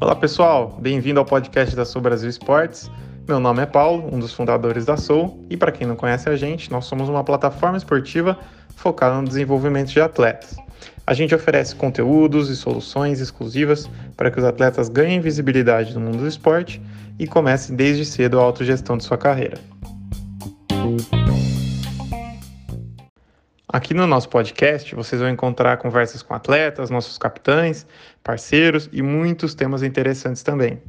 Olá pessoal, bem-vindo ao podcast da Sou Brasil Esportes. Meu nome é Paulo, um dos fundadores da Soul, e para quem não conhece a gente, nós somos uma plataforma esportiva focada no desenvolvimento de atletas. A gente oferece conteúdos e soluções exclusivas para que os atletas ganhem visibilidade no mundo do esporte e comecem desde cedo a autogestão de sua carreira. Aqui no nosso podcast vocês vão encontrar conversas com atletas, nossos capitães, parceiros e muitos temas interessantes também.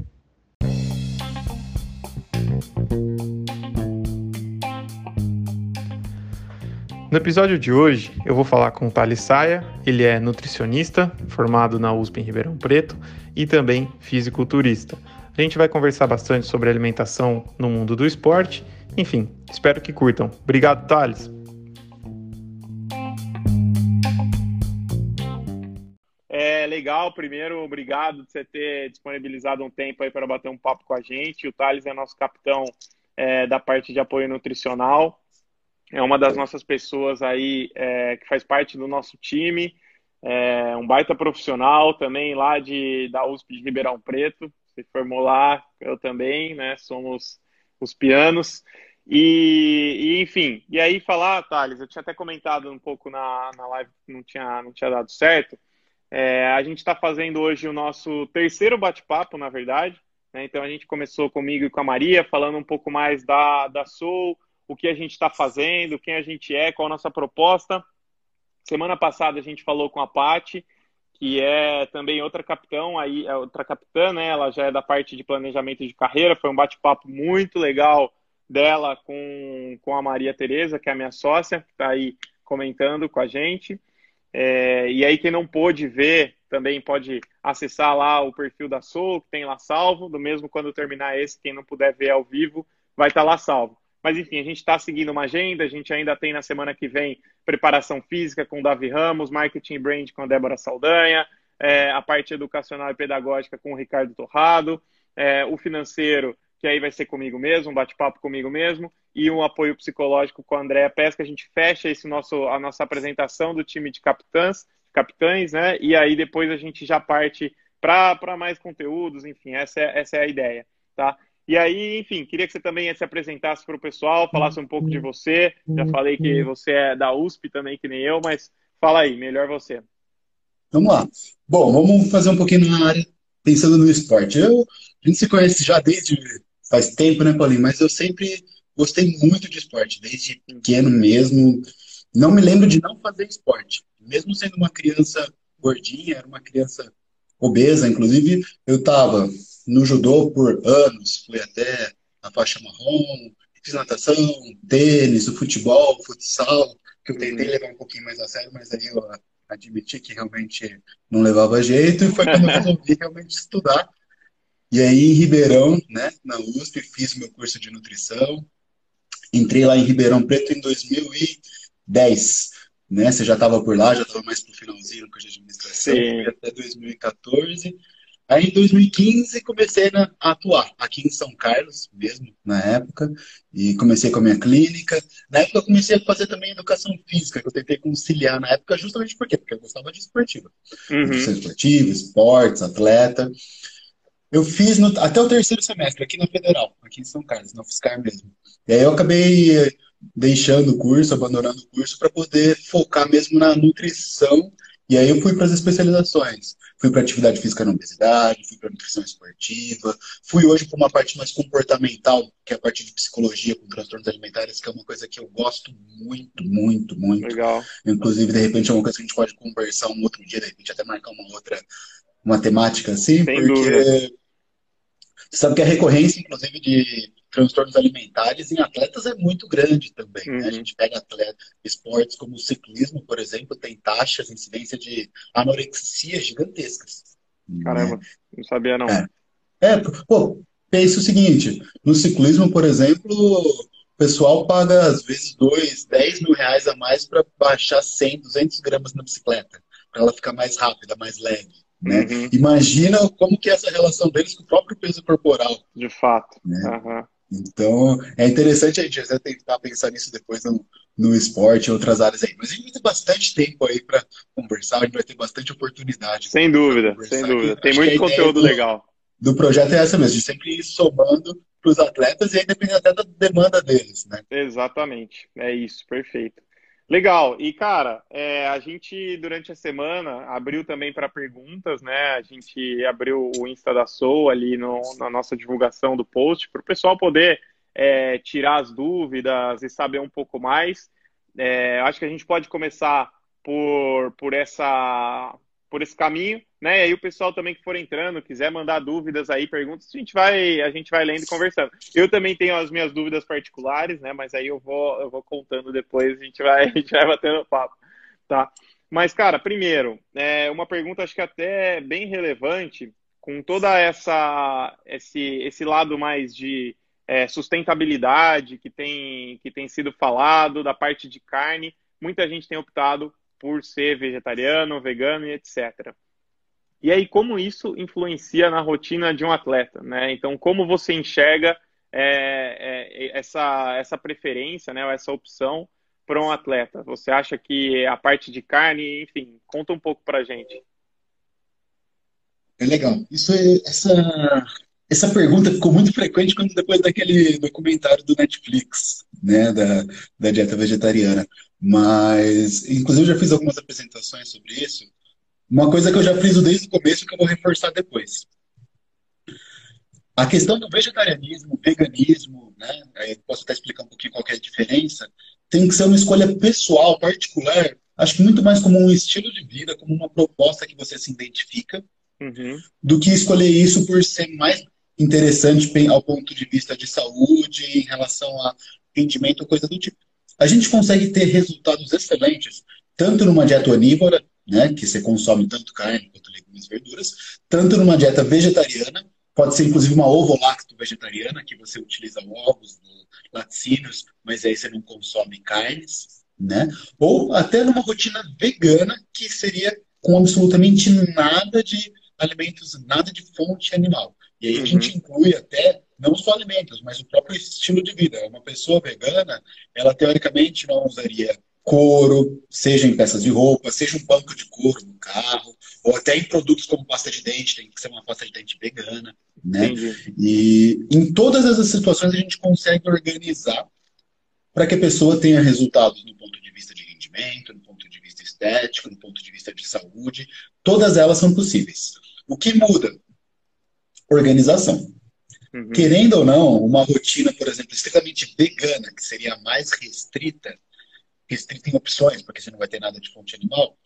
No episódio de hoje, eu vou falar com o Thales Saia. Ele é nutricionista, formado na USP em Ribeirão Preto e também fisiculturista. A gente vai conversar bastante sobre alimentação no mundo do esporte. Enfim, espero que curtam. Obrigado, Thales. Legal. Primeiro, obrigado de você ter disponibilizado um tempo aí para bater um papo com a gente. O Thales é nosso capitão é, da parte de apoio nutricional. É uma das nossas pessoas aí é, que faz parte do nosso time. É um baita profissional também lá de, da USP de Ribeirão Preto. Se formou lá, eu também, né? Somos os pianos. E, e, enfim, e aí falar, Thales, eu tinha até comentado um pouco na, na live que não tinha, não tinha dado certo. É, a gente está fazendo hoje o nosso terceiro bate-papo, na verdade. Né? Então a gente começou comigo e com a Maria, falando um pouco mais da, da Soul, o que a gente está fazendo, quem a gente é, qual a nossa proposta. Semana passada a gente falou com a Pati, que é também outra capitão, aí é outra capitã, né? Ela já é da parte de planejamento de carreira. Foi um bate-papo muito legal dela com, com a Maria Tereza, que é a minha sócia, que está aí comentando com a gente. É, e aí, quem não pôde ver, também pode acessar lá o perfil da Soul, que tem lá salvo. Do mesmo quando terminar esse, quem não puder ver ao vivo, vai estar tá lá salvo. Mas enfim, a gente está seguindo uma agenda, a gente ainda tem na semana que vem preparação física com o Davi Ramos, marketing brand com a Débora Saldanha, é, a parte educacional e pedagógica com o Ricardo Torrado, é, o financeiro, que aí vai ser comigo mesmo, um bate-papo comigo mesmo, e um apoio psicológico com a Andréa Pesca. A gente fecha esse nosso, a nossa apresentação do time de capitãs, capitães, né? E aí depois a gente já parte para mais conteúdos, enfim, essa é, essa é a ideia, tá? E aí, enfim, queria que você também se apresentasse para o pessoal, falasse um pouco de você. Já falei que você é da USP também, que nem eu, mas fala aí, melhor você. Vamos lá. Bom, vamos fazer um pouquinho na área, pensando no esporte. Eu, a gente se conhece já desde faz tempo, né, Paulinho? Mas eu sempre gostei muito de esporte, desde pequeno mesmo. Não me lembro de não fazer esporte. Mesmo sendo uma criança gordinha, era uma criança obesa, inclusive, eu estava no judô por anos, fui até a faixa marrom, fiz natação, tênis, o futebol, futsal, que eu tentei uhum. levar um pouquinho mais a sério, mas aí eu admiti que realmente não levava jeito, e foi quando eu resolvi realmente estudar. E aí, em Ribeirão, né, na USP, fiz meu curso de nutrição, Entrei lá em Ribeirão Preto em 2010. Né? Você já estava por lá, já estava mais para o finalzinho curso de administração, até 2014. Aí em 2015 comecei a atuar aqui em São Carlos mesmo, na época, e comecei com a minha clínica. Na época eu comecei a fazer também educação física, que eu tentei conciliar na época justamente por quê? Porque eu gostava de esportiva. Uhum. Esportiva, esportes, atleta. Eu fiz no, até o terceiro semestre, aqui na Federal, aqui em São Carlos, na Fiscar mesmo. E aí eu acabei eh, deixando o curso, abandonando o curso, para poder focar mesmo na nutrição. E aí eu fui para as especializações. Fui para atividade física na obesidade, fui para nutrição esportiva, fui hoje para uma parte mais comportamental, que é a parte de psicologia com transtornos alimentares, que é uma coisa que eu gosto muito, muito, muito. Legal. Inclusive, de repente, é uma coisa que a gente pode conversar um outro dia, de repente até marcar uma outra uma temática assim, Sem porque dúvida. Sabe que a recorrência, inclusive, de transtornos alimentares em atletas é muito grande também. Uhum. Né? A uhum. gente pega atleta, esportes como o ciclismo, por exemplo, tem taxas, incidência de anorexia gigantescas. Caramba, né? não sabia não. É, é pô, pense o seguinte, no ciclismo, por exemplo, o pessoal paga às vezes 2, 10 mil reais a mais para baixar 100, 200 gramas na bicicleta, para ela ficar mais rápida, mais leve. Né? Uhum. Imagina como que é essa relação deles com o próprio peso corporal. De fato. Né? Uhum. Então, é interessante a gente até tentar pensar nisso depois no, no esporte e outras áreas aí. Mas a gente vai ter bastante tempo aí para conversar, a gente vai ter bastante oportunidade. Sem dúvida, sem dúvida. Tem muito conteúdo do, legal. Do projeto é essa mesmo, de sempre ir somando para os atletas e aí depende até da demanda deles, né? Exatamente, é isso, perfeito. Legal. E, cara, é, a gente, durante a semana, abriu também para perguntas, né? A gente abriu o Insta da Soul ali no, na nossa divulgação do post, para o pessoal poder é, tirar as dúvidas e saber um pouco mais. É, acho que a gente pode começar por, por essa por esse caminho, né? E aí o pessoal também que for entrando, quiser mandar dúvidas aí, perguntas, a gente vai, a gente vai lendo e conversando. Eu também tenho as minhas dúvidas particulares, né? Mas aí eu vou, eu vou contando depois, a gente vai, a gente vai batendo papo, tá? Mas, cara, primeiro, é uma pergunta acho que até bem relevante, com toda essa esse, esse lado mais de é, sustentabilidade que tem, que tem sido falado, da parte de carne, muita gente tem optado por ser vegetariano, vegano e etc. E aí, como isso influencia na rotina de um atleta, né? Então, como você enxerga é, é, essa, essa preferência, né, essa opção para um atleta? Você acha que a parte de carne, enfim, conta um pouco para gente. É legal. Isso é, essa, essa pergunta ficou muito frequente quando depois daquele documentário do Netflix, né, da, da dieta vegetariana. Mas, inclusive, eu já fiz algumas apresentações sobre isso. Uma coisa que eu já fiz desde o começo que eu vou reforçar depois. A questão do vegetarianismo, veganismo, né? Aí posso até explicar um pouquinho qual é a diferença. Tem que ser uma escolha pessoal, particular. Acho que muito mais como um estilo de vida, como uma proposta que você se identifica, uhum. do que escolher isso por ser mais interessante ao ponto de vista de saúde, em relação a rendimento coisa do tipo a gente consegue ter resultados excelentes, tanto numa dieta onívora, né, que você consome tanto carne quanto legumes e verduras, tanto numa dieta vegetariana, pode ser inclusive uma ovo-lacto vegetariana, que você utiliza ovos, laticínios, mas aí você não consome carnes, né? Ou até numa rotina vegana, que seria com absolutamente nada de alimentos, nada de fonte animal. E aí a gente uhum. inclui até não só alimentos, mas o próprio estilo de vida. Uma pessoa vegana, ela teoricamente não usaria couro, seja em peças de roupa, seja um banco de couro no carro, ou até em produtos como pasta de dente, tem que ser uma pasta de dente vegana, né? Entendi. E em todas essas situações a gente consegue organizar para que a pessoa tenha resultados no ponto de vista de rendimento, no ponto de vista estético, no ponto de vista de saúde, todas elas são possíveis. O que muda? Organização. Uhum. Querendo ou não, uma rotina, por exemplo, estritamente vegana, que seria mais restrita, restrita em opções, porque você não vai ter nada de fonte animal,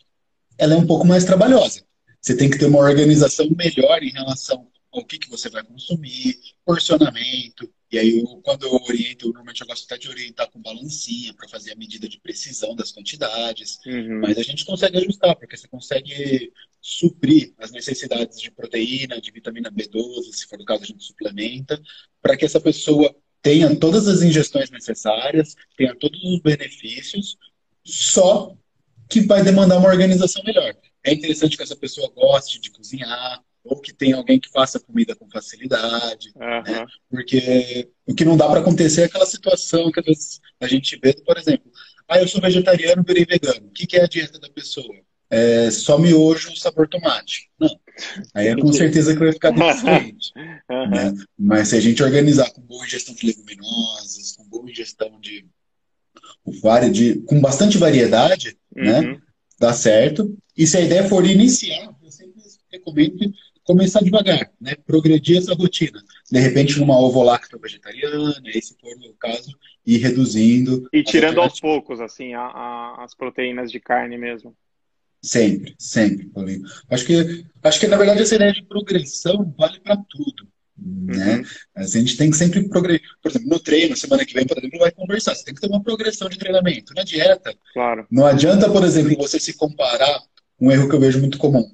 ela é um pouco mais trabalhosa. Você tem que ter uma organização melhor em relação ao que, que você vai consumir, porcionamento. E aí, eu, quando eu oriento, normalmente eu gosto até de orientar com balancinha para fazer a medida de precisão das quantidades. Uhum. Mas a gente consegue ajustar, porque você consegue suprir as necessidades de proteína, de vitamina B12, se for o caso, a gente suplementa, para que essa pessoa tenha todas as ingestões necessárias, tenha todos os benefícios, só que vai demandar uma organização melhor. É interessante que essa pessoa goste de cozinhar, ou que tenha alguém que faça comida com facilidade, uhum. né? porque o que não dá para acontecer é aquela situação que às vezes a gente vê, por exemplo, ah, eu sou vegetariano, virei vegano. O que, que é a dieta da pessoa? É, só miojo sabor tomate. Não. Aí é com certeza que vai ficar diferente. uhum. né? Mas se a gente organizar com boa ingestão de leguminosas, com boa ingestão de, de com bastante variedade, né? uhum. né? Dá certo. E se a ideia for iniciar, eu sempre recomendo começar devagar, né? Progredir essa rotina. De repente, numa ovo-lacto vegetariana, e se for o caso, ir reduzindo. E tirando aos poucos, assim, a, a, as proteínas de carne mesmo. Sempre, sempre, Paulinho. Acho que, acho que na verdade essa ideia de progressão vale para tudo. Né? Uhum. A gente tem que sempre progredir. Por exemplo, no treino, semana que vem, por exemplo, vai conversar. Você tem que ter uma progressão de treinamento. Na dieta, claro. não adianta, por exemplo, você se comparar, um erro que eu vejo muito comum,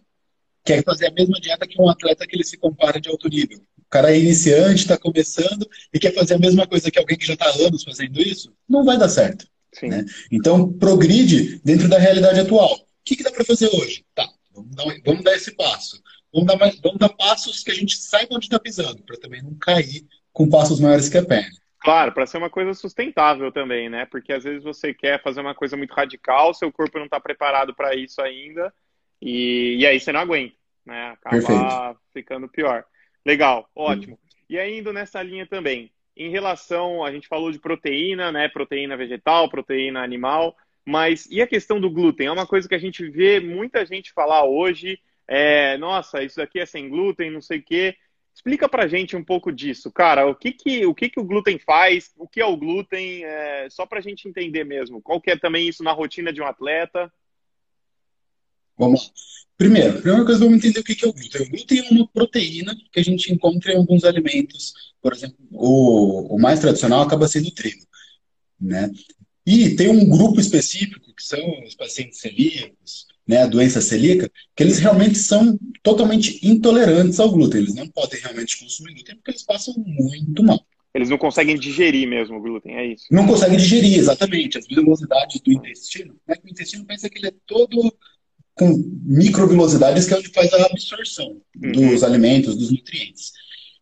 que é fazer a mesma dieta que um atleta que ele se compara de alto nível. O cara é iniciante, está começando e quer fazer a mesma coisa que alguém que já está há anos fazendo isso, não vai dar certo. Né? Então, progride dentro da realidade atual. O que, que dá para fazer hoje? Tá, vamos dar, vamos dar esse passo. Vamos dar, mais, vamos dar passos que a gente saiba onde está pisando, para também não cair com passos maiores que a perna. Claro, para ser uma coisa sustentável também, né? Porque às vezes você quer fazer uma coisa muito radical, seu corpo não está preparado para isso ainda, e, e aí você não aguenta, né? Acaba Perfeito. ficando pior. Legal, ótimo. E aí, indo nessa linha também, em relação, a gente falou de proteína, né? Proteína vegetal, proteína animal, mas e a questão do glúten? É uma coisa que a gente vê muita gente falar hoje. É, Nossa, isso daqui é sem glúten, não sei o quê. Explica pra gente um pouco disso, cara. O que que o, que que o glúten faz? O que é o glúten? É, só pra gente entender mesmo. Qual que é também isso na rotina de um atleta? Vamos lá. Primeiro, a primeira coisa, vamos entender o que é o glúten. O glúten é uma proteína que a gente encontra em alguns alimentos. Por exemplo, o, o mais tradicional acaba sendo o trigo. Né? E tem um grupo específico, que são os pacientes celíacos, né, a doença celíaca, que eles realmente são totalmente intolerantes ao glúten. Eles não podem realmente consumir glúten porque eles passam muito mal. Eles não conseguem digerir mesmo o glúten, é isso? Não conseguem digerir, exatamente. As vilosidades do intestino, né, o intestino pensa que ele é todo com microvilosidades, que é onde faz a absorção uhum. dos alimentos, dos nutrientes.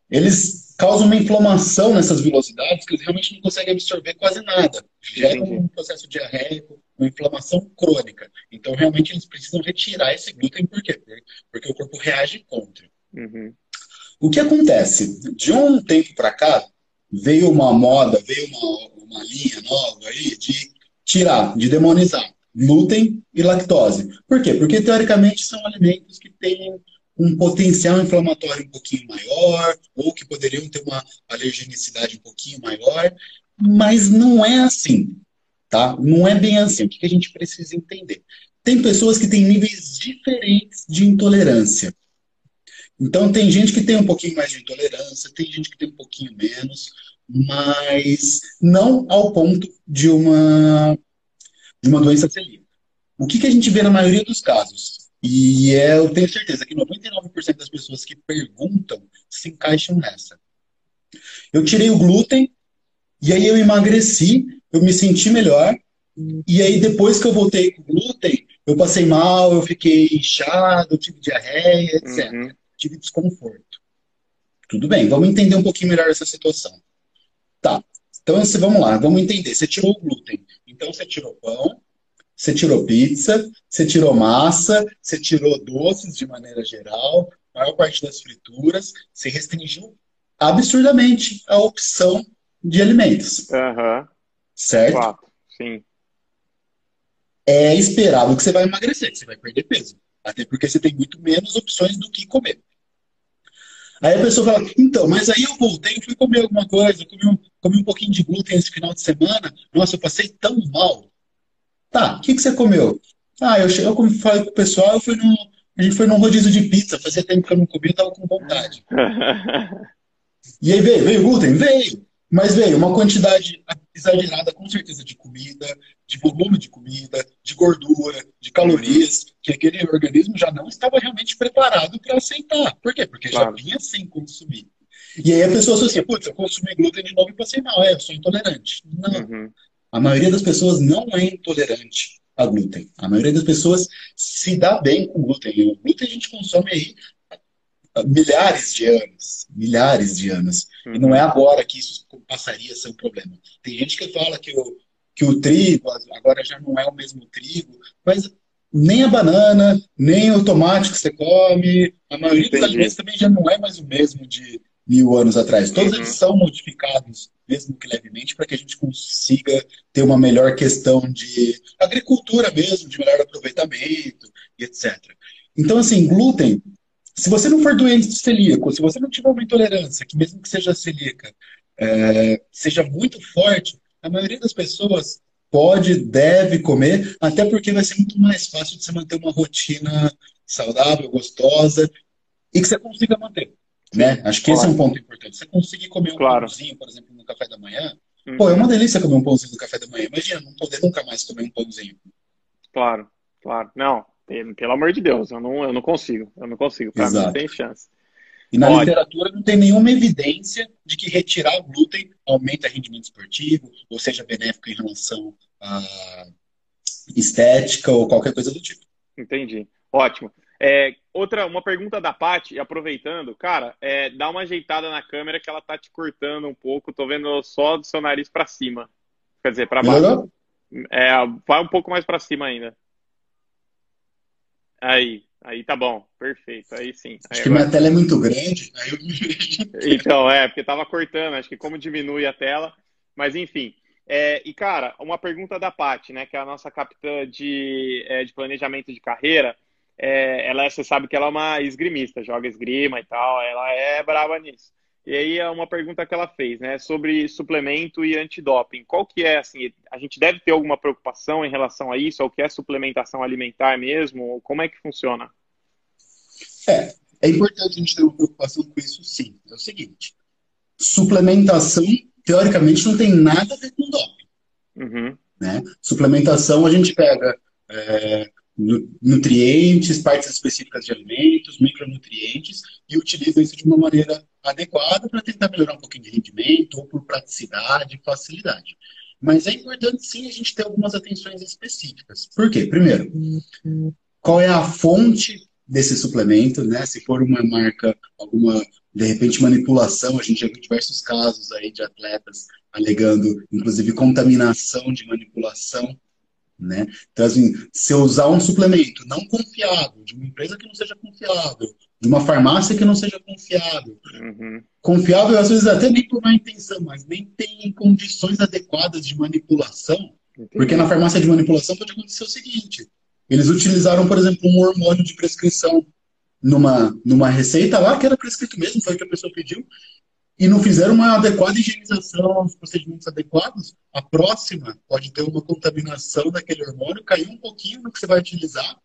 Eles causam uma inflamação nessas vilosidades que eles realmente não conseguem absorver quase nada. Gera um processo diarreico, uma inflamação crônica. Então, realmente, eles precisam retirar esse glúten, por quê? Porque o corpo reage contra. Uhum. O que acontece? De um tempo para cá, veio uma moda, veio uma, uma linha nova aí de tirar, de demonizar glúten e lactose. Por quê? Porque, teoricamente, são alimentos que têm um potencial inflamatório um pouquinho maior, ou que poderiam ter uma alergenicidade um pouquinho maior, mas não é assim, tá? Não é bem assim. O que a gente precisa entender? Tem pessoas que têm níveis diferentes de intolerância. Então, tem gente que tem um pouquinho mais de intolerância, tem gente que tem um pouquinho menos, mas não ao ponto de uma, de uma doença celíaca. O que, que a gente vê na maioria dos casos? E é, eu tenho certeza que 99% das pessoas que perguntam se encaixam nessa. Eu tirei o glúten, e aí eu emagreci, eu me senti melhor, e aí depois que eu voltei com o glúten, eu passei mal, eu fiquei inchado, eu tive diarreia, etc. Uhum. Tive desconforto. Tudo bem, vamos entender um pouquinho melhor essa situação. Tá, então vamos lá, vamos entender. Você tirou o glúten, então você tirou pão, você tirou pizza, você tirou massa, você tirou doces de maneira geral, a maior parte das frituras, você restringiu absurdamente a opção de alimentos. Uhum. Certo? Claro. Sim. É esperado que você vai emagrecer, que você vai perder peso. Até porque você tem muito menos opções do que comer. Aí a pessoa fala, então, mas aí eu voltei e fui comer alguma coisa, comi um, comi um pouquinho de glúten esse final de semana, nossa, eu passei tão mal. Tá, o que, que você comeu? Ah, eu, eu como falei com o pessoal, eu fui no, a gente foi num rodízio de pizza, fazia tempo que eu não comia, eu tava com vontade. e aí veio, veio glúten? Veio. Mas veio uma quantidade exagerada, com certeza, de comida, de volume de comida, de gordura, de calorias, que aquele organismo já não estava realmente preparado para aceitar. Por quê? Porque claro. já vinha sem consumir. E aí a pessoa associa, putz, eu consumi glúten de novo e passei mal, é, eu sou intolerante. Não. Uhum. A maioria das pessoas não é intolerante a glúten. A maioria das pessoas se dá bem com glúten. E o glúten a gente consome aí milhares de anos. Milhares de anos. Uhum. E não é agora que isso passaria a ser um problema. Tem gente que fala que o, que o trigo agora já não é o mesmo trigo, mas nem a banana, nem o tomate que você come, a maioria Entendi. dos alimentos também já não é mais o mesmo de mil anos atrás. Todos uhum. eles são modificados mesmo que levemente, para que a gente consiga ter uma melhor questão de agricultura mesmo, de melhor aproveitamento e etc. Então, assim, glúten, se você não for doente de celíaco, se você não tiver uma intolerância, que mesmo que seja celíaca, é, seja muito forte, a maioria das pessoas pode, deve comer, até porque vai ser muito mais fácil de você manter uma rotina saudável, gostosa e que você consiga manter. Né? Acho que claro. esse é um ponto importante. Você conseguir comer um claro. pãozinho, por exemplo, café da manhã, uhum. pô, é uma delícia comer um pãozinho no café da manhã. Imagina, não poder nunca mais comer um pãozinho. Claro, claro. Não, pelo amor de Deus, eu não, eu não consigo. Eu não consigo. Pra Exato. mim não tem chance. E na literatura não tem nenhuma evidência de que retirar o glúten aumenta rendimento esportivo, ou seja benéfico em relação à estética ou qualquer coisa do tipo. Entendi. Ótimo. É, outra, uma pergunta da Paty, aproveitando, cara, é, dá uma ajeitada na câmera que ela tá te cortando um pouco. Tô vendo só do seu nariz para cima. Quer dizer, para baixo. É, vai um pouco mais para cima ainda. Aí, aí tá bom, perfeito. Aí sim. Aí acho agora... que minha tela é muito grande. Aí eu... então, é, porque tava cortando, acho que como diminui a tela. Mas enfim. É, e, cara, uma pergunta da Paty, né, que é a nossa capitã de, é, de planejamento de carreira. É, ela, você sabe que ela é uma esgrimista, joga esgrima e tal, ela é brava nisso. E aí é uma pergunta que ela fez, né, sobre suplemento e antidoping. Qual que é, assim, a gente deve ter alguma preocupação em relação a isso, ou que é suplementação alimentar mesmo? Como é que funciona? É, é importante a gente ter uma preocupação com isso, sim. É o seguinte, suplementação, teoricamente, não tem nada a ver com doping. Uhum. Né? Suplementação, a gente pega é, nutrientes, partes específicas de alimentos, micronutrientes, e utiliza isso de uma maneira adequada para tentar melhorar um pouquinho de rendimento, ou por praticidade, facilidade. Mas é importante sim a gente ter algumas atenções específicas. Por quê? Primeiro, qual é a fonte desse suplemento, né? Se for uma marca, alguma, de repente, manipulação, a gente já viu diversos casos aí de atletas alegando, inclusive, contaminação de manipulação né? Então, assim, se eu usar um suplemento não confiável, de uma empresa que não seja confiável, de uma farmácia que não seja confiável, uhum. confiável às vezes até nem por má intenção, mas nem tem condições adequadas de manipulação, Entendi. porque na farmácia de manipulação pode acontecer o seguinte: eles utilizaram, por exemplo, um hormônio de prescrição numa, numa receita lá que era prescrito mesmo, foi o que a pessoa pediu, e não fizeram uma adequada higienização, os procedimentos adequados, a próxima pode ter uma contaminação daquele hormônio, cair um pouquinho no que você vai utilizar,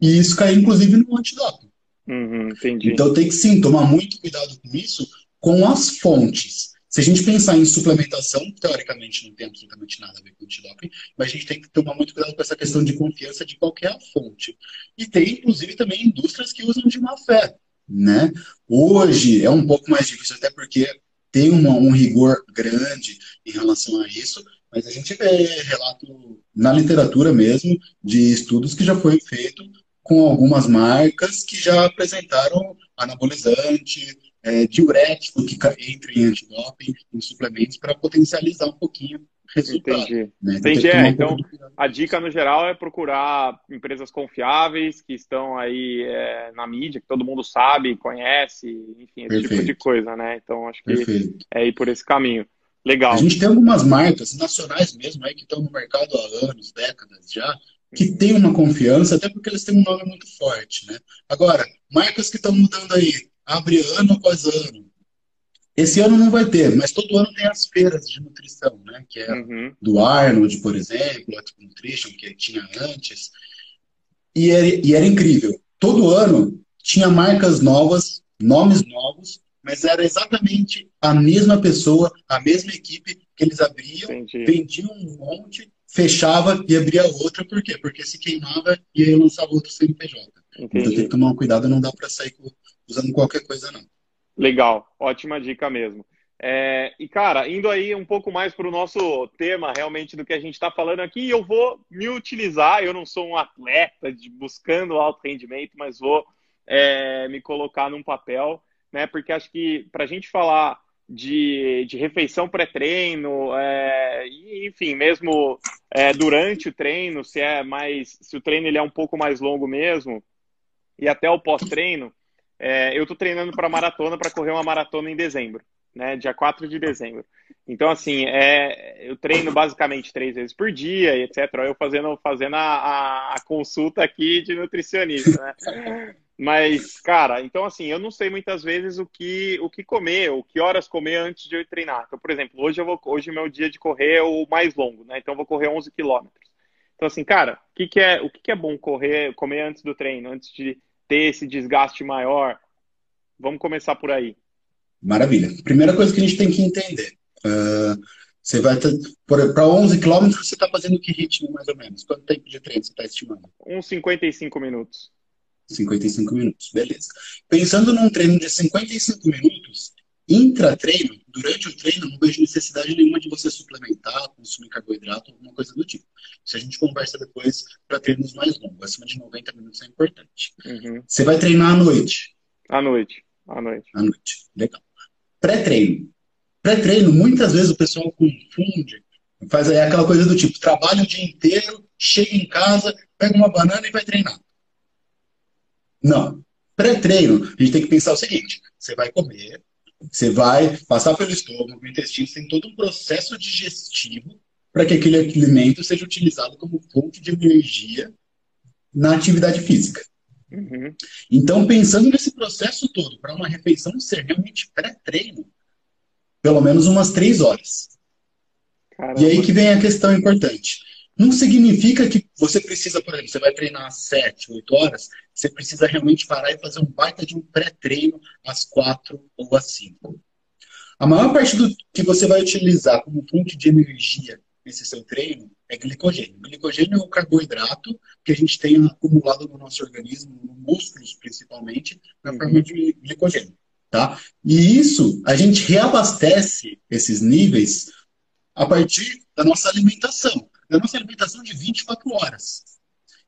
e isso cair, inclusive, no antidoping. Uhum, então tem que sim tomar muito cuidado com isso, com as fontes. Se a gente pensar em suplementação, teoricamente não tem absolutamente nada a ver com antidoping, mas a gente tem que tomar muito cuidado com essa questão de confiança de qualquer fonte. E tem, inclusive, também indústrias que usam de má fé né? Hoje é um pouco mais difícil, até porque tem uma, um rigor grande em relação a isso, mas a gente vê relato na literatura mesmo de estudos que já foi feito com algumas marcas que já apresentaram anabolizante, é, diurético que entra em antidoping, em suplementos, para potencializar um pouquinho resultado. Entendi. Né? Então, Entendi. É, então, a dica no geral é procurar empresas confiáveis que estão aí é, na mídia, que todo mundo sabe, conhece, enfim, esse Perfeito. tipo de coisa, né? Então, acho que Perfeito. é ir por esse caminho. Legal. A gente tem algumas marcas nacionais mesmo aí que estão no mercado há anos, décadas já, que tem uma confiança, até porque eles têm um nome muito forte, né? Agora, marcas que estão mudando aí, abre ano após ano, esse ano não vai ter, mas todo ano tem as feiras de nutrição, né? Que é uhum. do Arnold, por exemplo, a Nutrition, que tinha antes. E era, e era incrível. Todo ano tinha marcas novas, nomes novos, mas era exatamente a mesma pessoa, a mesma equipe que eles abriam, Entendi. vendiam um monte, fechava e abria outra. Por quê? Porque se queimava e aí lançava outro CNPJ. Entendi. Então tem que tomar um cuidado, não dá para sair usando qualquer coisa, não. Legal, ótima dica mesmo. É, e, cara, indo aí um pouco mais para o nosso tema realmente do que a gente está falando aqui, eu vou me utilizar. Eu não sou um atleta de, buscando alto rendimento, mas vou é, me colocar num papel, né? Porque acho que para a gente falar de, de refeição pré-treino, é, enfim, mesmo é, durante o treino, se é mais, se o treino ele é um pouco mais longo mesmo, e até o pós-treino é, eu estou treinando para maratona, para correr uma maratona em dezembro, né? Dia 4 de dezembro. Então, assim, é, eu treino basicamente três vezes por dia, etc. Eu fazendo, fazendo a, a, a consulta aqui de nutricionista, né? Mas, cara, então assim, eu não sei muitas vezes o que, o que comer, o que horas comer antes de eu treinar. Então, por exemplo, hoje eu vou, hoje meu dia de correr é o mais longo, né? Então eu vou correr 11 quilômetros. Então, assim, cara, o que, que é, o que, que é bom correr, comer antes do treino, antes de ter esse desgaste maior? Vamos começar por aí. Maravilha. Primeira coisa que a gente tem que entender. Uh, você vai para 11 quilômetros, você está fazendo que ritmo mais ou menos? Quanto tempo de treino você está estimando? Uns 55 minutos. 55 minutos, beleza. Pensando num treino de 55 minutos, Intra-treino, durante o treino, não vejo necessidade nenhuma de você suplementar, consumir carboidrato, alguma coisa do tipo. Isso a gente conversa depois para treinos mais longos. Acima de 90 minutos é importante. Uhum. Você vai treinar à noite. À noite. À noite. À noite. Legal. Pré-treino. Pré-treino, muitas vezes o pessoal confunde, faz é aquela coisa do tipo, trabalha o dia inteiro, chega em casa, pega uma banana e vai treinar. Não. Pré-treino, a gente tem que pensar o seguinte: você vai comer, você vai passar pelo estômago, o intestino, tem todo um processo digestivo para que aquele alimento seja utilizado como fonte de energia na atividade física. Uhum. Então, pensando nesse processo todo, para uma refeição ser realmente pré-treino, pelo menos umas três horas. Caramba. E aí que vem a questão importante. Não significa que você precisa, por exemplo, você vai treinar às 7, 8 horas, você precisa realmente parar e fazer um baita de um pré-treino às 4 ou às 5. A maior parte do que você vai utilizar como fonte de energia nesse seu treino é glicogênio. Glicogênio é o carboidrato que a gente tem acumulado no nosso organismo, nos músculos principalmente, na uhum. forma de glicogênio. Tá? E isso, a gente reabastece esses níveis a partir da nossa alimentação, da nossa alimentação de 24 horas.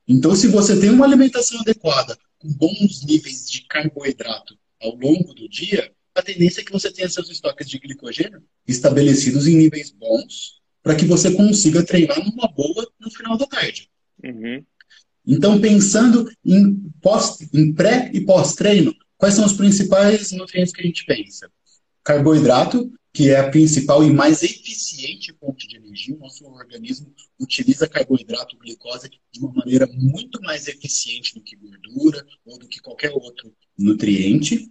Então, se você tem uma alimentação adequada, com bons níveis de carboidrato ao longo do dia, a tendência é que você tenha seus estoques de glicogênio estabelecidos em níveis bons, para que você consiga treinar numa boa no final da tarde. Uhum. Então, pensando em, pós, em pré e pós-treino, Quais são os principais nutrientes que a gente pensa? Carboidrato, que é a principal e mais eficiente fonte de energia. O nosso organismo utiliza carboidrato, glicose de uma maneira muito mais eficiente do que gordura ou do que qualquer outro nutriente.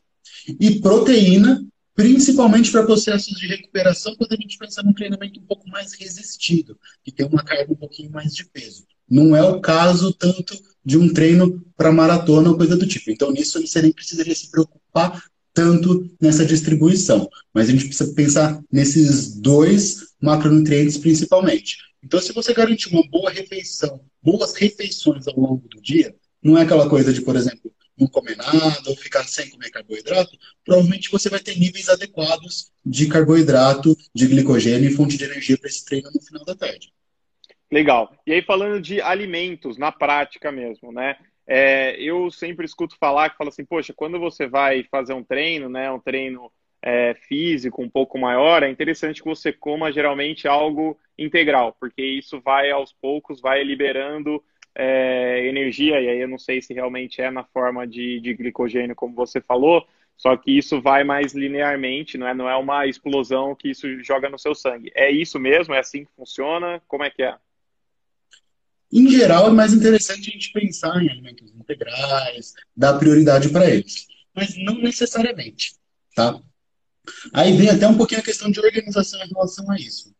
E proteína, principalmente para processos de recuperação, quando a gente pensa num treinamento um pouco mais resistido, que tem uma carga um pouquinho mais de peso. Não é o caso tanto de um treino para maratona ou coisa do tipo. Então, nisso, você nem precisaria se preocupar tanto nessa distribuição. Mas a gente precisa pensar nesses dois macronutrientes principalmente. Então, se você garantir uma boa refeição, boas refeições ao longo do dia, não é aquela coisa de, por exemplo, não comer nada ou ficar sem comer carboidrato, provavelmente você vai ter níveis adequados de carboidrato, de glicogênio e fonte de energia para esse treino no final da tarde. Legal. E aí, falando de alimentos, na prática mesmo, né? É, eu sempre escuto falar que fala assim, poxa, quando você vai fazer um treino, né, um treino é, físico um pouco maior, é interessante que você coma geralmente algo integral, porque isso vai aos poucos, vai liberando é, energia, e aí eu não sei se realmente é na forma de, de glicogênio, como você falou, só que isso vai mais linearmente, não é, não é uma explosão que isso joga no seu sangue. É isso mesmo? É assim que funciona? Como é que é? Em geral, é mais interessante a gente pensar em alimentos integrais, dar prioridade para eles, mas não necessariamente, tá? Aí vem até um pouquinho a questão de organização em relação a isso.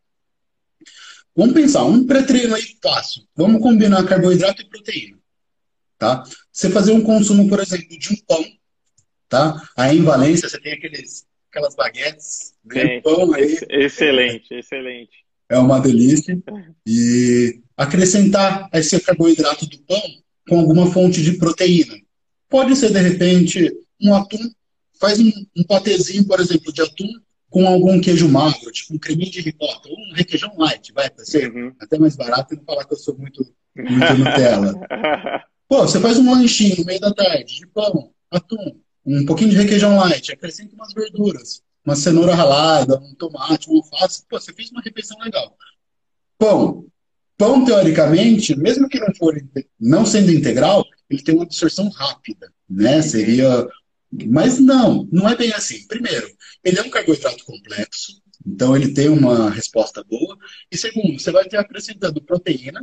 Vamos pensar, um pré-treino aí fácil. Vamos combinar carboidrato e proteína, tá? Você fazer um consumo, por exemplo, de um pão, tá? Aí em Valência você tem aqueles, aquelas baguetes, né? pão aí. Excelente, excelente. É uma delícia. E acrescentar esse carboidrato do pão com alguma fonte de proteína. Pode ser, de repente, um atum. Faz um, um patezinho, por exemplo, de atum com algum queijo magro, tipo um creminho de ricota, ou um requeijão light, vai, para ser uhum. até mais barato e não falar que eu sou muito, muito Nutella. Pô, você faz um lanchinho no meio da tarde, de pão, atum, um pouquinho de requeijão light, acrescenta umas verduras, uma cenoura ralada, um tomate, um alface, pô, você fez uma refeição legal. Pão, Pão, teoricamente, mesmo que não for não sendo integral, ele tem uma absorção rápida, né? Seria. Mas não, não é bem assim. Primeiro, ele é um carboidrato complexo, então ele tem uma resposta boa. E segundo, você vai ter acrescentando proteína,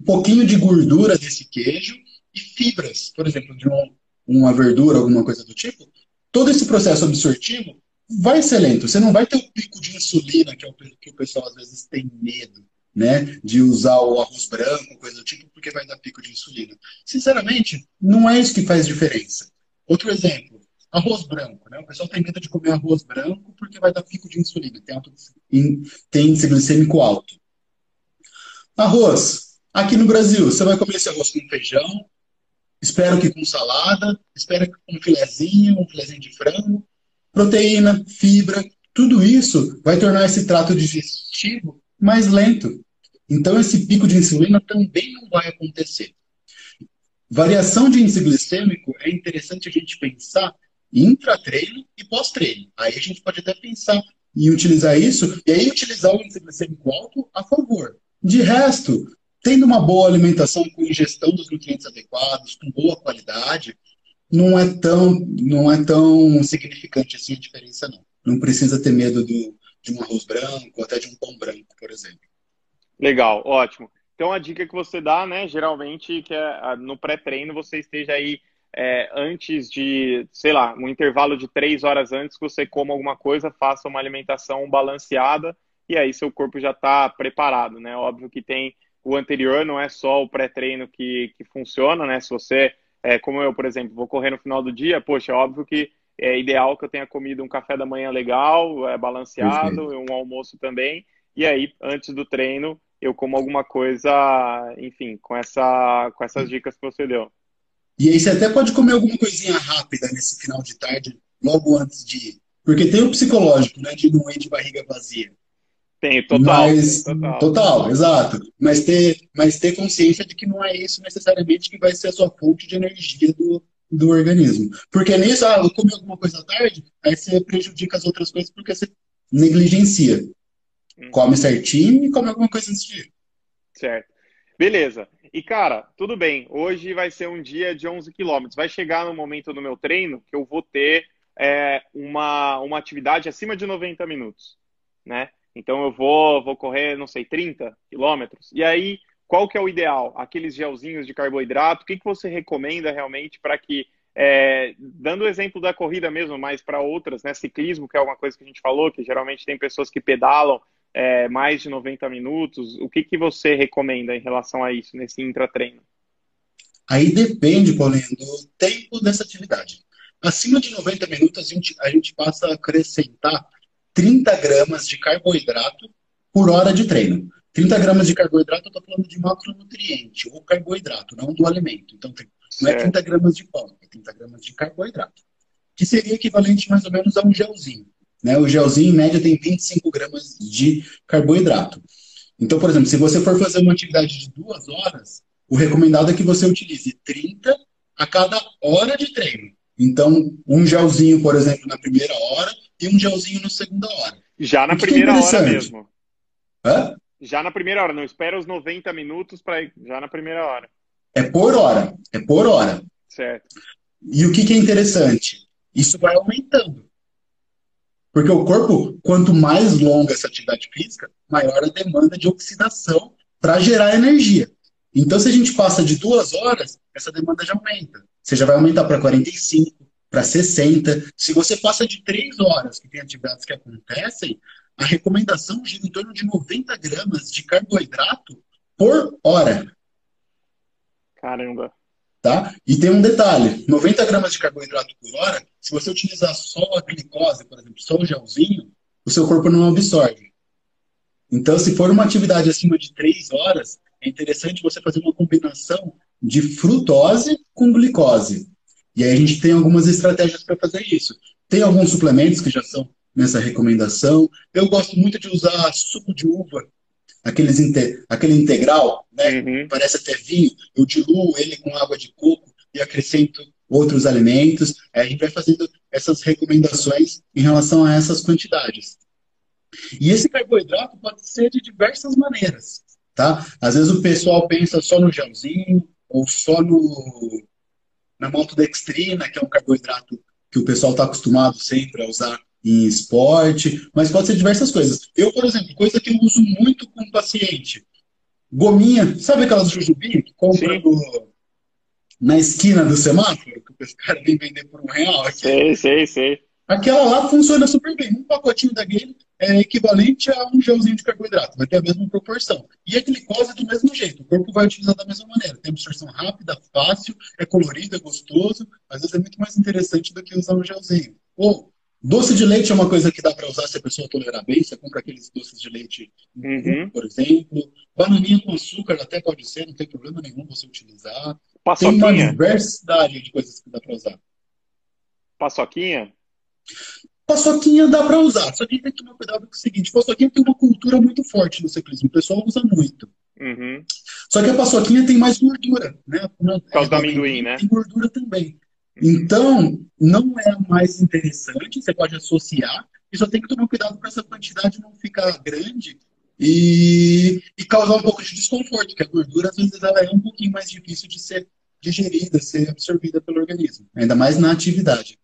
um pouquinho de gordura desse queijo e fibras, por exemplo, de uma, uma verdura, alguma coisa do tipo. Todo esse processo absortivo vai ser lento. Você não vai ter o pico de insulina, que é o que o pessoal às vezes tem medo né, de usar o arroz branco, coisa do tipo, porque vai dar pico de insulina. Sinceramente, não é isso que faz diferença. Outro exemplo, arroz branco, né? O pessoal tem medo de comer arroz branco porque vai dar pico de insulina, tem, tem índice glicêmico alto. Arroz. Aqui no Brasil, você vai comer esse arroz com feijão, espero que com salada, espero que com um filezinho, um filezinho de frango. Proteína, fibra, tudo isso vai tornar esse trato digestivo mais lento. Então, esse pico de insulina também não vai acontecer. Variação de índice glicêmico é interessante a gente pensar intra-treino e pós-treino. Aí a gente pode até pensar em utilizar isso e aí utilizar o índice glicêmico alto a favor. De resto, tendo uma boa alimentação com ingestão dos nutrientes adequados, com boa qualidade, não é tão, não é tão significante assim a diferença, não. Não precisa ter medo do, de um arroz branco até de um pão branco, por exemplo. Legal, ótimo. Então, a dica que você dá, né, geralmente, que é no pré-treino você esteja aí é, antes de, sei lá, um intervalo de três horas antes que você coma alguma coisa, faça uma alimentação balanceada e aí seu corpo já está preparado, né? Óbvio que tem o anterior, não é só o pré-treino que, que funciona, né? Se você, é, como eu, por exemplo, vou correr no final do dia, poxa, é óbvio que é ideal que eu tenha comido um café da manhã legal, é, balanceado, um almoço também, e aí, antes do treino, eu como alguma coisa, enfim, com, essa, com essas dicas que você deu. E aí você até pode comer alguma coisinha rápida nesse final de tarde, logo antes de ir. Porque tem o psicológico, né, de não ir de barriga vazia. Tem, total. Mas, total. total, exato. Mas ter, mas ter consciência de que não é isso necessariamente que vai ser a sua fonte de energia do, do organismo. Porque nisso, ah, eu comi alguma coisa à tarde, aí você prejudica as outras coisas porque você negligencia. Uhum. Come certinho e come alguma coisa antes de ir. Certo. Beleza. E, cara, tudo bem. Hoje vai ser um dia de 11 quilômetros. Vai chegar no momento do meu treino que eu vou ter é, uma, uma atividade acima de 90 minutos, né? Então eu vou, vou correr, não sei, 30 quilômetros. E aí, qual que é o ideal? Aqueles gelzinhos de carboidrato, o que, que você recomenda realmente para que, é, dando o exemplo da corrida mesmo, mas para outras, né? Ciclismo, que é uma coisa que a gente falou, que geralmente tem pessoas que pedalam é, mais de 90 minutos, o que, que você recomenda em relação a isso, nesse intratreino? Aí depende, Paulinho, do tempo dessa atividade. Acima de 90 minutos, a gente, a gente passa a acrescentar 30 gramas de carboidrato por hora de treino. 30 gramas de carboidrato, eu estou falando de macronutriente, ou carboidrato, não do alimento. Então, não é 30 gramas de pão, é 30 gramas de carboidrato. Que seria equivalente mais ou menos a um gelzinho. Né? O gelzinho, em média, tem 25 gramas de carboidrato. Então, por exemplo, se você for fazer uma atividade de duas horas, o recomendado é que você utilize 30 a cada hora de treino. Então, um gelzinho, por exemplo, na primeira hora e um gelzinho na segunda hora. Já na primeira é hora mesmo. Hã? Já na primeira hora, não espera os 90 minutos para já na primeira hora. É por hora, é por hora. Certo. E o que, que é interessante? Isso vai aumentando. Porque o corpo, quanto mais longa essa atividade física, maior a demanda de oxidação para gerar energia. Então, se a gente passa de duas horas, essa demanda já aumenta. Você já vai aumentar para 45, para 60. Se você passa de três horas, que tem atividades que acontecem, a recomendação gira em torno de 90 gramas de carboidrato por hora. Caramba. Tá? E tem um detalhe: 90 gramas de carboidrato por hora, se você utilizar só a glicose, por exemplo, só o gelzinho, o seu corpo não absorve. Então, se for uma atividade acima de 3 horas, é interessante você fazer uma combinação de frutose com glicose. E aí a gente tem algumas estratégias para fazer isso. Tem alguns suplementos que já são nessa recomendação. Eu gosto muito de usar suco de uva aqueles aquele integral, né? Uhum. Parece até vinho. Eu diluo ele com água de coco e acrescento outros alimentos. Aí a gente vai fazendo essas recomendações em relação a essas quantidades. E esse carboidrato pode ser de diversas maneiras, tá? Às vezes o pessoal pensa só no gelzinho ou só no na maltodextrina, que é um carboidrato que o pessoal está acostumado sempre a usar em esporte, mas pode ser diversas coisas. Eu, por exemplo, coisa que eu uso muito com o paciente, gominha, sabe aquelas jujubinhas que compra no, na esquina do semáforo, que os caras vêm vender por um real? Aqui. Sei, sei, sei. Aquela lá funciona super bem. Um pacotinho daquele é equivalente a um gelzinho de carboidrato, vai ter a mesma proporção. E a glicose do mesmo jeito, o corpo vai utilizar da mesma maneira. Tem absorção rápida, fácil, é colorido, é gostoso, às vezes é muito mais interessante do que usar um gelzinho. Ou Doce de leite é uma coisa que dá para usar se a pessoa tolerar bem. Você compra aqueles doces de leite, uhum. por exemplo. Bananinha com açúcar até pode ser, não tem problema nenhum você utilizar. Paçoquinha. Tem uma diversidade de coisas que dá para usar. Paçoquinha? Paçoquinha dá para usar, só que tem que tomar cuidado com o seguinte: paçoquinha tem uma cultura muito forte no ciclismo, o pessoal usa muito. Uhum. Só que a paçoquinha tem mais gordura, né? Por causa do amendoim, né? Tem gordura também. Então, não é a mais interessante, você pode associar, e só tem que tomar cuidado para essa quantidade não ficar grande e, e, causar um pouco de desconforto, porque a gordura, às vezes, ela é um pouquinho mais difícil de ser digerida, ser absorvida pelo organismo, ainda mais na atividade.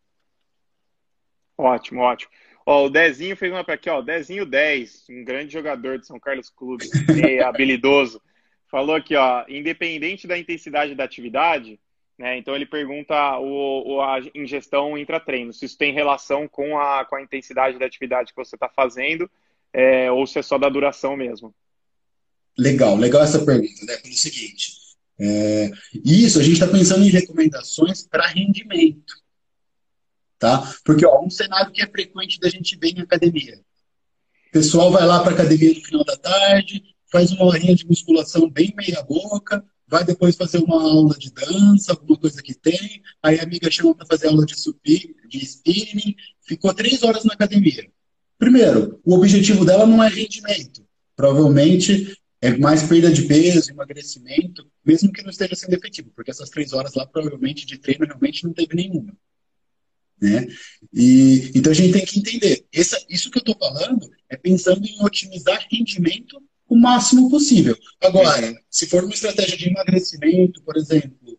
Ótimo, ótimo. Ó, o Dezinho fez uma para aqui, ó. Dezinho 10, um grande jogador de São Carlos Clube, habilidoso. Falou aqui, ó, independente da intensidade da atividade, né? Então ele pergunta o, o, a ingestão intra-treino, se isso tem relação com a, com a intensidade da atividade que você está fazendo, é, ou se é só da duração mesmo. Legal, legal essa pergunta, né? Pelo seguinte, é, isso a gente está pensando em recomendações para rendimento tá? Porque ó, um cenário que é frequente da gente ver em academia. O pessoal vai lá para academia no final da tarde, faz uma horinha de musculação bem meia boca, vai depois fazer uma aula de dança, alguma coisa que tem, aí a amiga chama para fazer aula de, supir, de spinning, ficou três horas na academia. Primeiro, o objetivo dela não é rendimento. Provavelmente é mais perda de peso, emagrecimento, mesmo que não esteja sendo efetivo, porque essas três horas lá, provavelmente, de treino, realmente não teve nenhuma. Né? E, então a gente tem que entender. Essa, isso que eu estou falando é pensando em otimizar rendimento o máximo possível. Agora, se for uma estratégia de emagrecimento, por exemplo,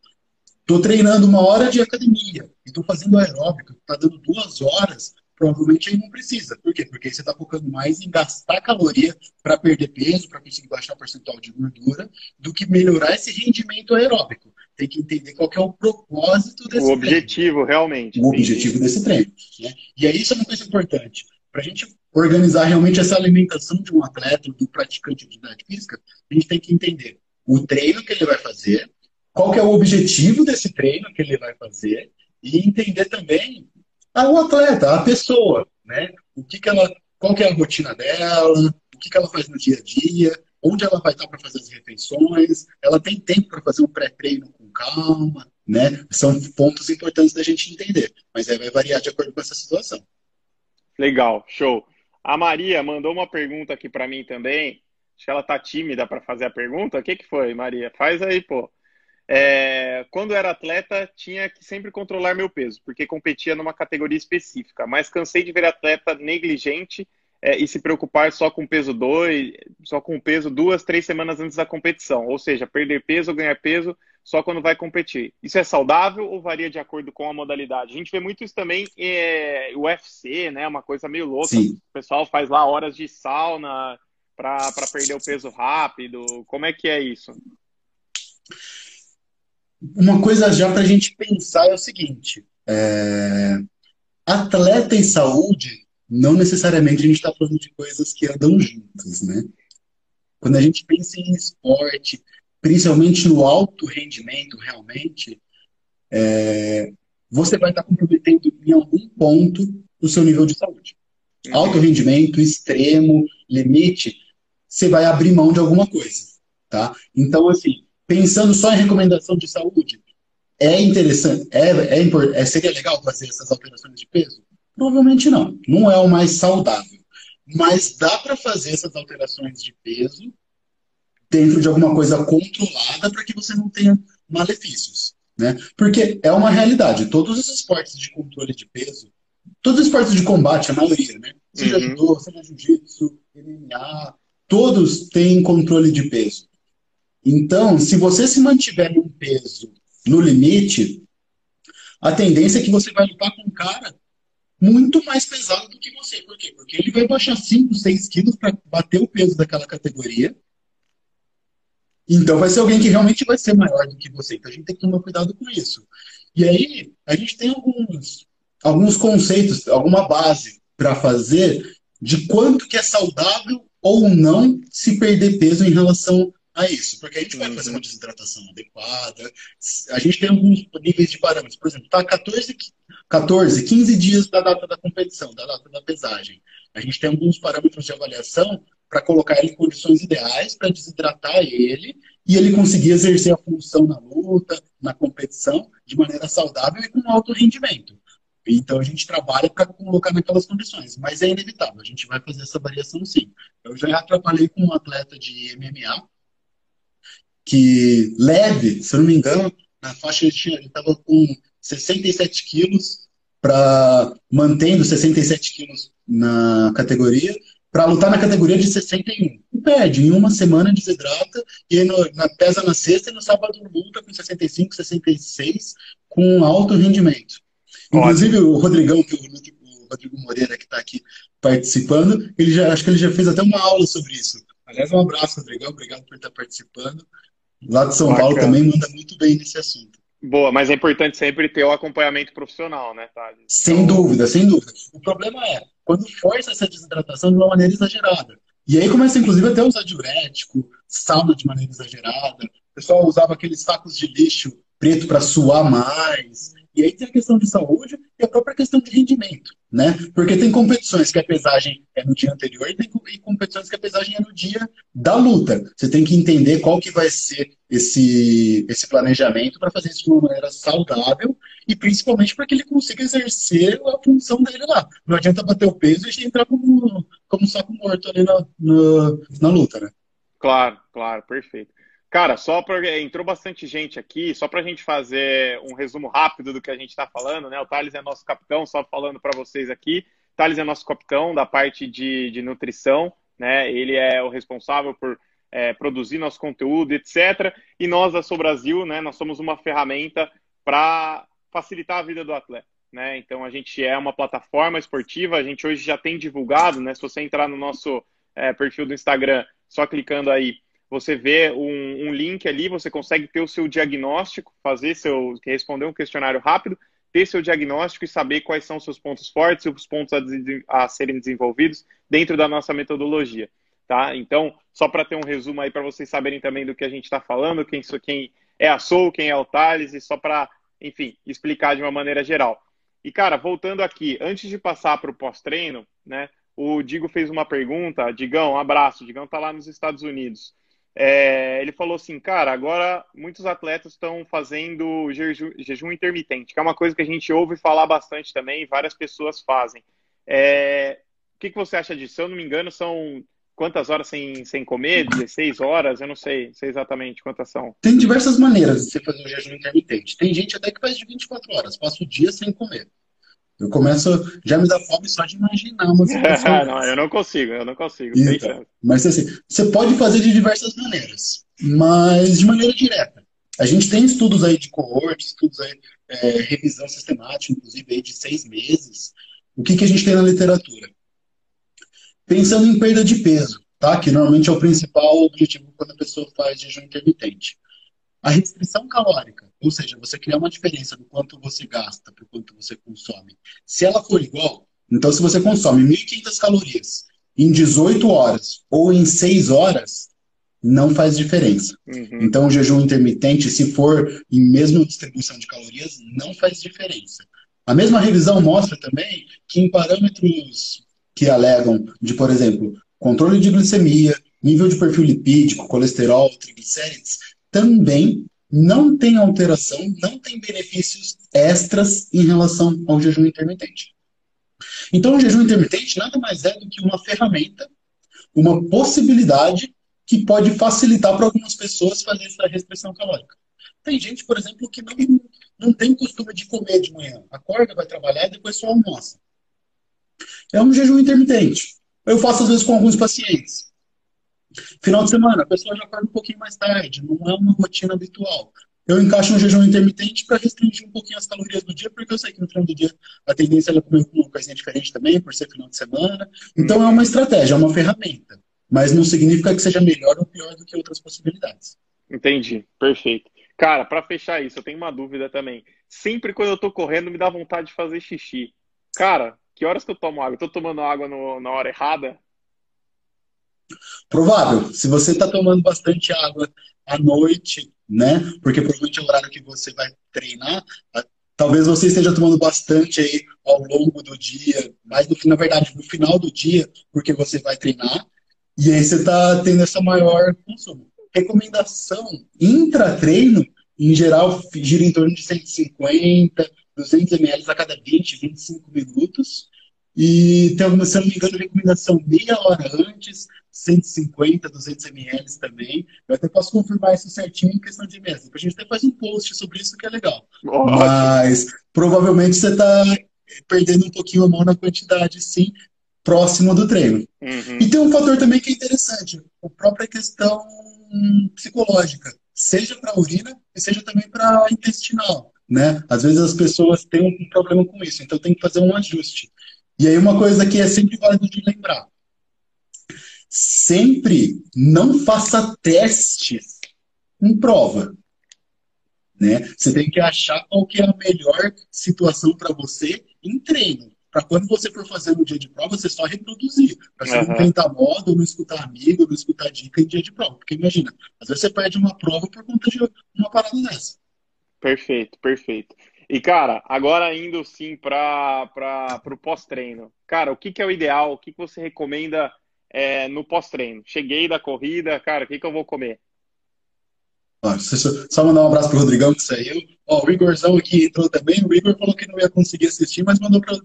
estou treinando uma hora de academia e estou fazendo aeróbico, está dando duas horas, provavelmente aí não precisa. Por quê? Porque você está focando mais em gastar caloria para perder peso, para conseguir baixar o percentual de gordura, do que melhorar esse rendimento aeróbico tem que entender qual que é o propósito desse O objetivo, treino. realmente. O objetivo desse treino. Né? E aí isso é uma coisa importante. Para a gente organizar realmente essa alimentação de um atleta, do praticante de atividade física, a gente tem que entender o treino que ele vai fazer, qual que é o objetivo desse treino que ele vai fazer, e entender também o atleta, a pessoa, né? O que, que ela, qual que é a rotina dela, o que, que ela faz no dia a dia, onde ela vai estar para fazer as refeições, ela tem tempo para fazer um pré-treino calma, né? São pontos importantes da gente entender, mas aí vai variar de acordo com essa situação. Legal, show. A Maria mandou uma pergunta aqui para mim também. Acho que ela tá tímida para fazer a pergunta. O que, que foi, Maria? Faz aí, pô. É, quando era atleta, tinha que sempre controlar meu peso, porque competia numa categoria específica. Mas cansei de ver atleta negligente é, e se preocupar só com peso dois, só com peso duas, três semanas antes da competição. Ou seja, perder peso ou ganhar peso só quando vai competir. Isso é saudável ou varia de acordo com a modalidade? A gente vê muito isso também é, UFC, né? Uma coisa meio louca. Sim. O pessoal faz lá horas de sauna para perder o peso rápido. Como é que é isso? Uma coisa já para a gente pensar é o seguinte: é... atleta em saúde não necessariamente a gente está falando de coisas que andam juntas, né? Quando a gente pensa em esporte, principalmente no alto rendimento, realmente, é, você vai estar tá comprometendo em algum ponto o seu nível de saúde. Uhum. Alto rendimento, extremo, limite, você vai abrir mão de alguma coisa, tá? Então, assim, pensando só em recomendação de saúde, é interessante, é, é, é, seria legal fazer essas alterações de peso? Provavelmente não. Não é o mais saudável. Mas dá para fazer essas alterações de peso dentro de alguma coisa controlada para que você não tenha malefícios. Né? Porque é uma realidade. Todos os esportes de controle de peso, todos os esportes de combate, a maioria, né? Seja uhum. judô, seja jiu-jitsu, MMA, todos têm controle de peso. Então, se você se mantiver num peso no limite, a tendência é que você vai lutar com um cara muito mais pesado do que você. Por quê? Porque ele vai baixar 5, 6 quilos para bater o peso daquela categoria. Então vai ser alguém que realmente vai ser maior do que você. Então a gente tem que tomar cuidado com isso. E aí, a gente tem alguns, alguns conceitos, alguma base para fazer de quanto que é saudável ou não se perder peso em relação a isso. Porque a gente vai fazer uma desidratação adequada. A gente tem alguns níveis de parâmetros. Por exemplo, tá 14, 14, 15 dias da data da competição, da data da pesagem. A gente tem alguns parâmetros de avaliação para colocar ele em condições ideais para desidratar ele e ele conseguir exercer a função na luta, na competição, de maneira saudável e com alto rendimento. Então a gente trabalha para colocar naquelas condições, mas é inevitável, a gente vai fazer essa variação sim. Eu já trabalhei com um atleta de MMA, que leve, se eu não me engano, na faixa ele estava com 67 quilos, para mantendo 67 quilos na categoria, para lutar na categoria de 61. E perde, em uma semana desidrata, e no, na, pesa na sexta e no sábado luta com 65, 66, com alto rendimento. Inclusive o Rodrigão, que o, o Rodrigo Moreira, que está aqui participando, ele já, acho que ele já fez até uma aula sobre isso. Aliás, um abraço, Rodrigão, obrigado por estar participando. Lá de São Bacana. Paulo também manda muito bem nesse assunto. Boa, mas é importante sempre ter o acompanhamento profissional, né, Thales? Sem dúvida, sem dúvida. O problema é quando força essa desidratação de uma maneira exagerada. E aí começa, inclusive, até a usar diurético, sauna de maneira exagerada. O pessoal usava aqueles sacos de lixo preto para suar mais. E aí tem a questão de saúde e a própria questão de rendimento, né? Porque tem competições que a pesagem é no dia anterior e tem competições que a pesagem é no dia da luta. Você tem que entender qual que vai ser esse, esse planejamento para fazer isso de uma maneira saudável e principalmente para que ele consiga exercer a função dele lá. Não adianta bater o peso e entrar como, como saco morto ali na, na, na luta, né? Claro, claro, perfeito. Cara, só entrou bastante gente aqui, só para a gente fazer um resumo rápido do que a gente está falando, né? O Thales é nosso capitão, só falando para vocês aqui. Thales é nosso capitão da parte de, de nutrição, né? Ele é o responsável por é, produzir nosso conteúdo, etc. E nós da Sou Brasil, né? Nós somos uma ferramenta para facilitar a vida do atleta, né? Então a gente é uma plataforma esportiva. A gente hoje já tem divulgado, né? Se você entrar no nosso é, perfil do Instagram, só clicando aí você vê um, um, link ali, você consegue ter o seu diagnóstico, fazer seu, responder um questionário rápido, ter seu diagnóstico e saber quais são os seus pontos fortes e os pontos a, a serem desenvolvidos dentro da nossa metodologia, tá? Então, só para ter um resumo aí para vocês saberem também do que a gente está falando, quem, quem é a Soul, quem é o Thales, e só para, enfim, explicar de uma maneira geral. E, cara, voltando aqui, antes de passar para o pós-treino, né, o Digo fez uma pergunta, Digão, um abraço, Digão está lá nos Estados Unidos. É, ele falou assim, cara, agora muitos atletas estão fazendo jejum, intermitente, que é uma coisa que a gente ouve falar bastante também, várias pessoas fazem. É, o que, que você acha disso? Se eu não me engano, são quantas horas sem, sem comer? 16 horas? Eu não sei, sei exatamente quantas são. Tem diversas maneiras de você fazer o jejum intermitente. Tem gente até que faz de 24 horas, passa o dia sem comer. Eu começo, já me dá fome só de imaginar uma situação. não, eu não consigo, eu não consigo. Então, mas assim, você pode fazer de diversas maneiras, mas de maneira direta. A gente tem estudos aí de coorte, estudos aí, é, revisão sistemática, inclusive aí de seis meses. O que, que a gente tem na literatura? Pensando em perda de peso, tá? Que normalmente é o principal objetivo quando a pessoa faz jejum intermitente. A restrição calórica, ou seja, você criar uma diferença do quanto você gasta para o quanto você consome. Se ela for igual, então se você consome 1.500 calorias em 18 horas ou em 6 horas, não faz diferença. Uhum. Então o jejum intermitente, se for em mesma distribuição de calorias, não faz diferença. A mesma revisão mostra também que em parâmetros que alegam de, por exemplo, controle de glicemia, nível de perfil lipídico, colesterol, triglicérides, também não tem alteração, não tem benefícios extras em relação ao jejum intermitente. Então, o jejum intermitente nada mais é do que uma ferramenta, uma possibilidade que pode facilitar para algumas pessoas fazer essa restrição calórica. Tem gente, por exemplo, que não, não tem costume de comer de manhã. Acorda, vai trabalhar e depois só almoça. É um jejum intermitente. Eu faço às vezes com alguns pacientes. Final de semana, a pessoa já acorda um pouquinho mais tarde, não é uma rotina habitual. Eu encaixo um jejum intermitente para restringir um pouquinho as calorias do dia, porque eu sei que no final do dia a tendência é comer uma coisinha diferente também, por ser final de semana. Então é uma estratégia, é uma ferramenta. Mas não significa que seja melhor ou pior do que outras possibilidades. Entendi, perfeito. Cara, para fechar isso, eu tenho uma dúvida também. Sempre quando eu tô correndo, me dá vontade de fazer xixi. Cara, que horas que eu tomo água? Eu tô tomando água no, na hora errada? Provável. Se você está tomando bastante água à noite, né? Porque provavelmente é o horário que você vai treinar. Talvez você esteja tomando bastante aí ao longo do dia, mas no, na verdade no final do dia, porque você vai treinar, e aí você está tendo essa maior consumo. Recomendação intra-treino, em geral, gira em torno de 150 200 ml a cada 20, 25 minutos. E tem, se eu não me engano, recomendação meia hora antes, 150, 200 ml também. Eu até posso confirmar isso certinho em questão de mesa. A gente até faz um post sobre isso que é legal. Mas provavelmente você está perdendo um pouquinho a mão na quantidade, sim, próximo do treino. Uhum. E tem um fator também que é interessante, a própria questão psicológica, seja para a urina e seja também para intestinal. Né? Às vezes as pessoas têm um problema com isso, então tem que fazer um ajuste. E aí uma coisa que é sempre válido de lembrar. Sempre não faça testes em prova. Né? Você tem que achar qual que é a melhor situação para você em treino. Para quando você for fazer no dia de prova, você só reproduzir. Para você uhum. não tentar moda, não escutar amigo, não escutar dica em dia de prova. Porque imagina, às vezes você perde uma prova por conta de uma parada dessa. Perfeito, perfeito. E, cara, agora indo sim para o pós-treino. Cara, o que, que é o ideal? O que, que você recomenda é, no pós-treino? Cheguei da corrida, cara, o que, que eu vou comer? só mandar um abraço pro Rodrigão que saiu. Ó, o Igorzão aqui entrou também. O Igor falou que não ia conseguir assistir, mas mandou pra.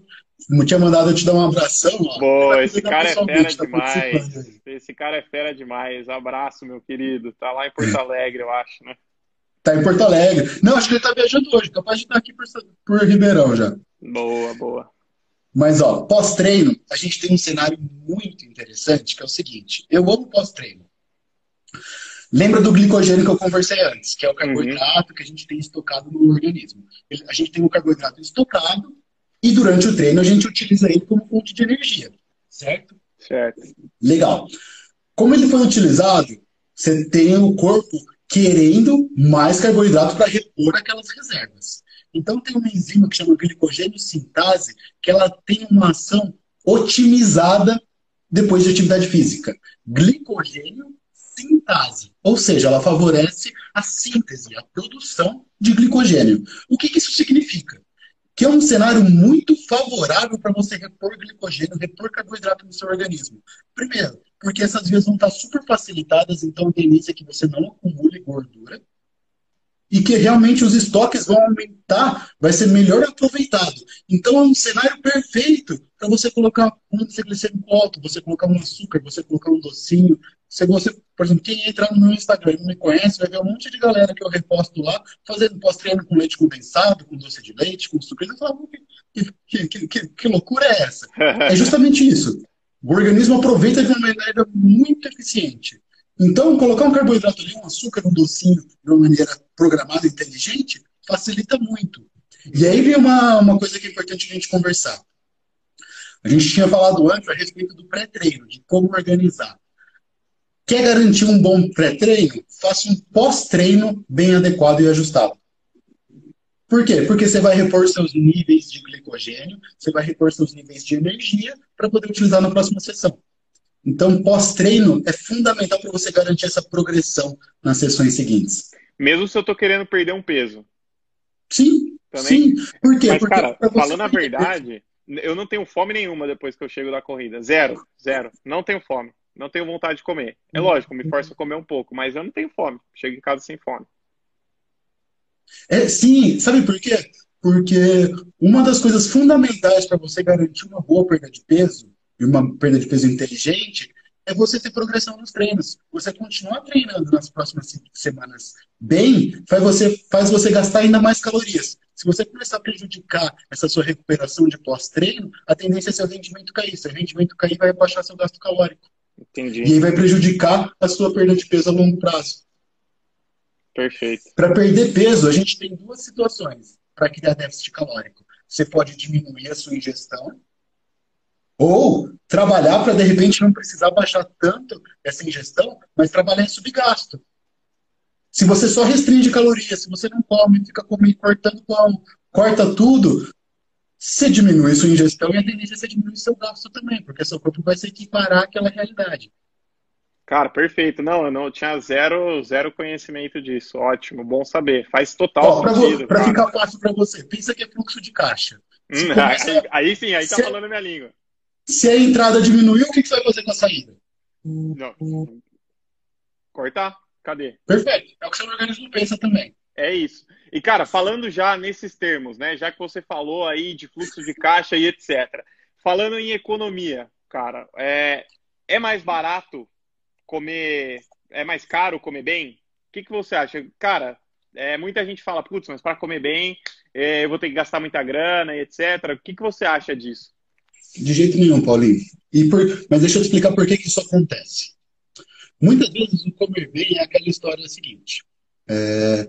Não tinha mandado eu te dar um abração. Ó. Pô, esse cara é fera tá demais. Esse cara é fera demais. Abraço, meu querido. Tá lá em Porto Alegre, eu acho, né? Tá em Porto Alegre. Não, acho que ele tá viajando hoje, capaz de estar aqui por, por Ribeirão já. Boa, boa. Mas, ó, pós-treino, a gente tem um cenário muito interessante, que é o seguinte: eu amo pós-treino. Lembra do glicogênio que eu conversei antes, que é o carboidrato uhum. que a gente tem estocado no organismo. A gente tem o carboidrato estocado e durante o treino a gente utiliza ele como fonte de energia, certo? Certo. Legal. Como ele foi utilizado, você tem o corpo querendo mais carboidrato para repor aquelas reservas. Então tem uma enzima que chama glicogênio sintase, que ela tem uma ação otimizada depois de atividade física. Glicogênio sintase, ou seja, ela favorece a síntese, a produção de glicogênio. O que, que isso significa? Que é um cenário muito favorável para você repor glicogênio, repor carboidrato no seu organismo. Primeiro, porque essas vias vão estar super facilitadas, então a tendência é que você não acumule gordura e que realmente os estoques vão aumentar, vai ser melhor aproveitado. Então é um cenário perfeito para você colocar um glicêmico alto, você colocar um açúcar, você colocar um docinho. Se você, por exemplo, quem entrar no meu Instagram e não me conhece, vai ver um monte de galera que eu reposto lá, fazendo pós-treino com leite condensado, com doce de leite, com sucrilhos. Eu falo, que, que, que, que loucura é essa? É justamente isso. O organismo aproveita de uma maneira muito eficiente. Então, colocar um carboidrato ali, um açúcar, um docinho, de uma maneira programada, inteligente, facilita muito. E aí vem uma, uma coisa que é importante a gente conversar. A gente tinha falado antes a respeito do pré-treino, de como organizar. Quer garantir um bom pré-treino? Faça um pós-treino bem adequado e ajustado. Por quê? Porque você vai repor seus níveis de glicogênio, você vai repor seus níveis de energia para poder utilizar na próxima sessão. Então, pós-treino é fundamental para você garantir essa progressão nas sessões seguintes. Mesmo se eu estou querendo perder um peso. Sim, Também? sim. Por quê? Mas, Porque cara, falando a verdade, eu não tenho fome nenhuma depois que eu chego da corrida. Zero, zero. Não tenho fome. Não tenho vontade de comer. É lógico, me forço a comer um pouco, mas eu não tenho fome. Chego em casa sem fome. É, sim, sabe por quê? Porque uma das coisas fundamentais para você garantir uma boa perda de peso, e uma perda de peso inteligente, é você ter progressão nos treinos. Você continuar treinando nas próximas semanas bem, faz você, faz você gastar ainda mais calorias. Se você começar a prejudicar essa sua recuperação de pós-treino, a tendência é seu rendimento cair. Seu rendimento cair vai baixar seu gasto calórico. Entendi. E aí vai prejudicar a sua perda de peso a longo prazo. Perfeito. Para perder peso, a gente tem duas situações para criar déficit calórico. Você pode diminuir a sua ingestão, ou trabalhar para, de repente, não precisar baixar tanto essa ingestão, mas trabalhar em subgasto. Se você só restringe calorias, se você não come, fica comendo, cortando pão, corta tudo, você diminui sua ingestão e a tendência é você diminuir seu gasto também, porque seu corpo vai se equiparar àquela realidade. Cara, perfeito. Não, eu não tinha zero, zero conhecimento disso. Ótimo, bom saber. Faz total Ó, sentido. Para ficar fácil para você, pensa que é fluxo de caixa. Hum, começa... aí, aí, sim, aí tá se falando a minha língua. Se a entrada diminuiu, o que, que você vai fazer com a saída? Não. Cortar? Cadê? Perfeito. É o que seu organismo pensa também. É isso. E, cara, falando já nesses termos, né? Já que você falou aí de fluxo de caixa e etc. Falando em economia, cara, é, é mais barato comer. É mais caro comer bem? O que, que você acha? Cara, é, muita gente fala, putz, mas para comer bem, é, eu vou ter que gastar muita grana e etc. O que, que você acha disso? De jeito nenhum, Paulinho. E por... Mas deixa eu te explicar por que, que isso acontece. Muitas vezes o comer bem é aquela história seguinte. É...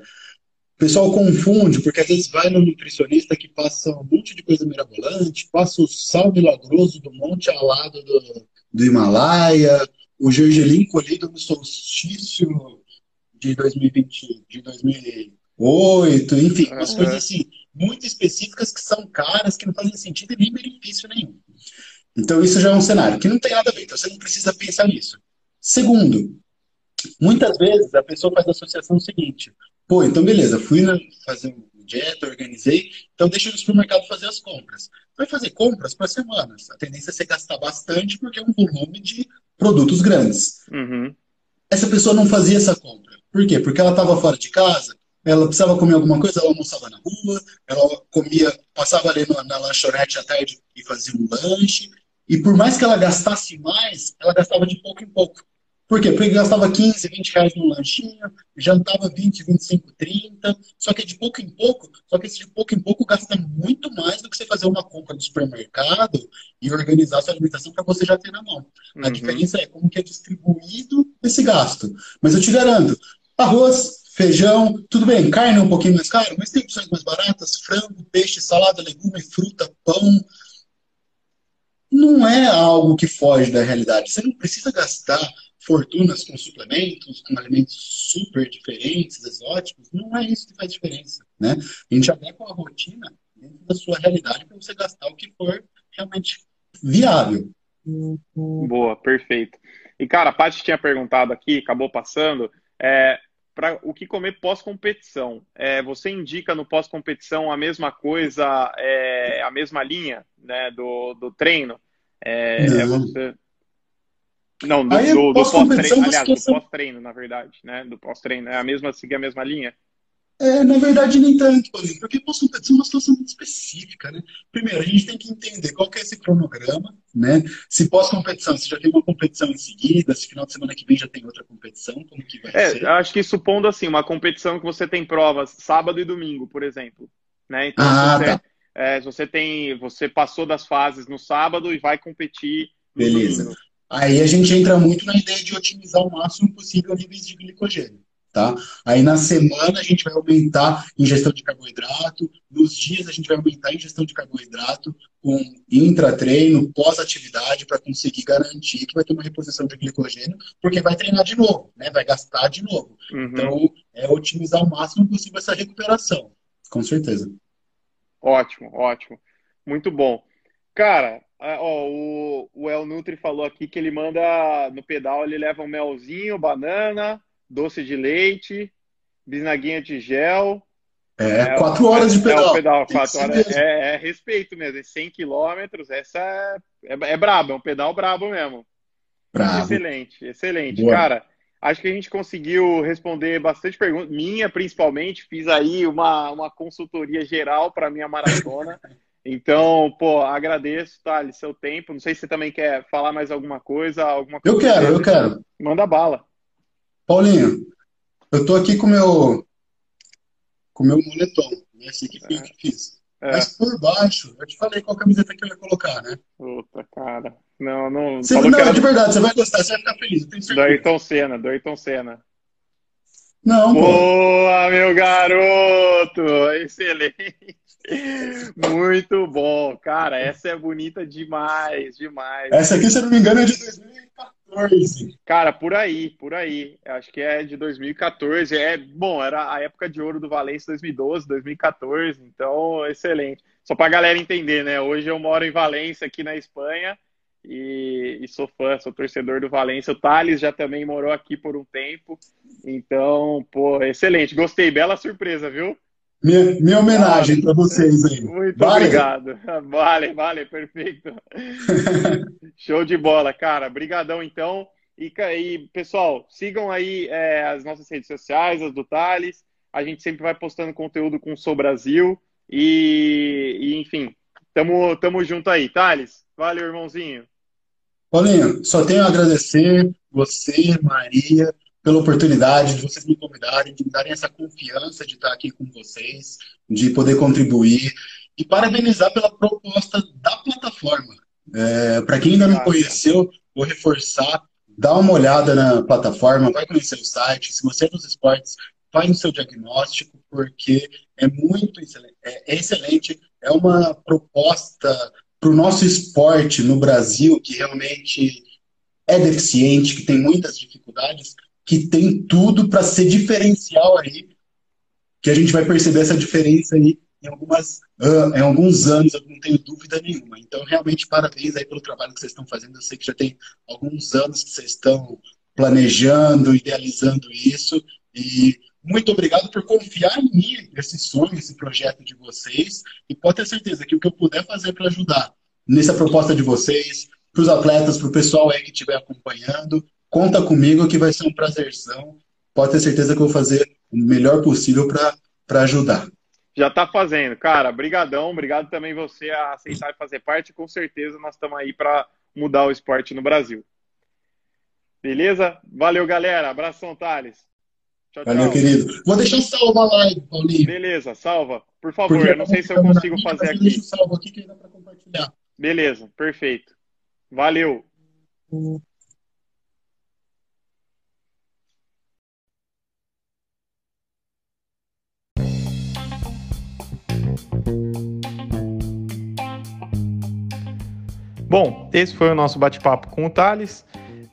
O pessoal confunde, porque às vezes vai no nutricionista que passa um monte de coisa mirabolante, passa o sal milagroso do monte alado do, do Himalaia, o gergelim colhido no solstício de 2020, de 2008, enfim, umas uhum. coisas assim, muito específicas que são caras, que não fazem sentido e nem benefício nenhum. Então, isso já é um cenário que não tem nada a ver, então você não precisa pensar nisso. Segundo, muitas vezes a pessoa faz a associação seguinte: pô, então beleza, fui fazer um dieta, organizei, então deixa no supermercado fazer as compras. Vai fazer compras para semanas. A tendência é você gastar bastante porque é um volume de produtos grandes. Uhum. Essa pessoa não fazia essa compra. Por quê? Porque ela estava fora de casa, ela precisava comer alguma coisa, ela almoçava na rua, ela comia, passava ali na, na lanchonete à tarde e fazia um lanche. E por mais que ela gastasse mais, ela gastava de pouco em pouco. Por quê? Porque gastava 15, 20 reais num lanchinho, jantava 20, 25, 30, só que de pouco em pouco, só que esse de pouco em pouco gasta muito mais do que você fazer uma compra no supermercado e organizar sua alimentação para você já ter na mão. Uhum. A diferença é como que é distribuído esse gasto. Mas eu te garanto, arroz, feijão, tudo bem, carne é um pouquinho mais caro, mas tem opções mais baratas, frango, peixe, salada, legume, fruta, pão. Não é algo que foge da realidade. Você não precisa gastar fortunas com suplementos, com alimentos super diferentes, exóticos, não é isso que faz diferença, né? A gente adequa a rotina dentro da sua realidade para você gastar o que for realmente viável. Boa, perfeito. E, cara, a Paty tinha perguntado aqui, acabou passando, é, para o que comer pós-competição. É, você indica no pós-competição a mesma coisa, é, a mesma linha né, do, do treino? É, é você... Não, do, do, do pós-treino, aliás, do pós-treino, na verdade, né? Do pós-treino. É a mesma, seguir a mesma linha? É, na verdade, nem tanto, Paulinho, porque pós-competição é uma situação muito específica, né? Primeiro, a gente tem que entender qual que é esse cronograma, né? Se pós-competição, se já tem uma competição em seguida, se final de semana que vem já tem outra competição, como que vai é, ser? Acho que supondo assim, uma competição que você tem provas sábado e domingo, por exemplo, né? Então, ah, você, tá. é, você tem, você passou das fases no sábado e vai competir no Beleza. domingo. Aí a gente entra muito na ideia de otimizar o máximo possível níveis de glicogênio. Tá? Aí na semana a gente vai aumentar a ingestão de carboidrato, nos dias a gente vai aumentar a ingestão de carboidrato com intratreino, pós-atividade, para conseguir garantir que vai ter uma reposição de glicogênio, porque vai treinar de novo, né? vai gastar de novo. Uhum. Então, é otimizar o máximo possível essa recuperação, com certeza. Ótimo, ótimo. Muito bom. Cara, ó, o, o El Nutri falou aqui que ele manda no pedal, ele leva um melzinho, banana, doce de leite, bisnaguinha de gel. É, é quatro horas de pedal. É, pedal quatro horas. É, é, respeito mesmo, 100 quilômetros, essa é, é, é brabo, é um pedal brabo mesmo. Bravo. Excelente, excelente. Boa. Cara, acho que a gente conseguiu responder bastante perguntas, minha principalmente, fiz aí uma, uma consultoria geral para minha maratona. Então, pô, agradeço, Thales, seu tempo. Não sei se você também quer falar mais alguma coisa. Alguma coisa eu quero, eu quero. Manda bala. Paulinho, eu tô aqui com meu com meu moletom. Né? Esse aqui eu que fiz. É. Mas por baixo, eu te falei qual camiseta que eu ia colocar, né? Puta, cara. Não, não. Você, não, era de verdade, você vai gostar, você vai ficar feliz. Eu tenho do. Ayrton Senna, do Ayrton Senna. Não, pô. Boa, meu garoto! Excelente! Muito bom, cara. Essa é bonita demais, demais. Essa aqui, se eu não me engano, é de 2014. Cara, por aí, por aí. Acho que é de 2014. É bom, era a época de ouro do Valência 2012, 2014. Então, excelente. Só pra galera entender, né? Hoje eu moro em Valência, aqui na Espanha, e, e sou fã, sou torcedor do Valência. O Thales já também morou aqui por um tempo. Então, pô, excelente. Gostei, bela surpresa, viu? Minha, minha homenagem para vocês aí. Muito Vale? obrigado. Vale, vale, perfeito. Show de bola, cara. Brigadão, então. E, e, pessoal, sigam aí é, as nossas redes sociais, as do Thales. A gente sempre vai postando conteúdo com o Sou Brasil. E, e, enfim, tamo, tamo junto aí. Thales, valeu, irmãozinho. Paulinho, só tenho a agradecer você, Maria, pela oportunidade de vocês me convidarem, de me darem essa confiança de estar aqui com vocês, de poder contribuir e parabenizar pela proposta da plataforma. É, Para quem ainda não conheceu, vou reforçar, dá uma olhada na plataforma, vai conhecer o site. Se você é dos esportes, faz o seu diagnóstico, porque é muito excelente, é excelente, é uma proposta para o nosso esporte no Brasil, que realmente é deficiente, que tem muitas dificuldades, que tem tudo para ser diferencial aí, que a gente vai perceber essa diferença aí em, algumas, uh, em alguns anos, eu não tenho dúvida nenhuma. Então, realmente, parabéns aí pelo trabalho que vocês estão fazendo. Eu sei que já tem alguns anos que vocês estão planejando, idealizando isso, e muito obrigado por confiar em mim, esse sonho, esse projeto de vocês, e pode ter certeza que o que eu puder fazer para ajudar nessa proposta de vocês, para os atletas, para o pessoal aí que estiver acompanhando, conta comigo que vai ser um prazerzão. Pode ter certeza que eu vou fazer o melhor possível para ajudar. Já está fazendo, cara. Brigadão, obrigado também você a aceitar e fazer parte. Com certeza nós estamos aí para mudar o esporte no Brasil. Beleza? Valeu, galera. Abração, Thales. Tchau, Valeu, tchau. querido. Vou deixar salva a live, Paulinho. Beleza, salva. Por favor, Porque eu não sei se eu consigo fazer aqui. Salvo aqui que dá para compartilhar. Beleza, perfeito. Valeu. Bom, esse foi o nosso bate-papo com o Thales.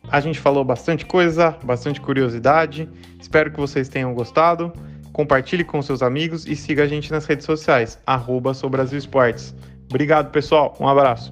A gente falou bastante coisa, bastante curiosidade. Espero que vocês tenham gostado. Compartilhe com seus amigos e siga a gente nas redes sociais, arroba Esportes. Obrigado, pessoal. Um abraço.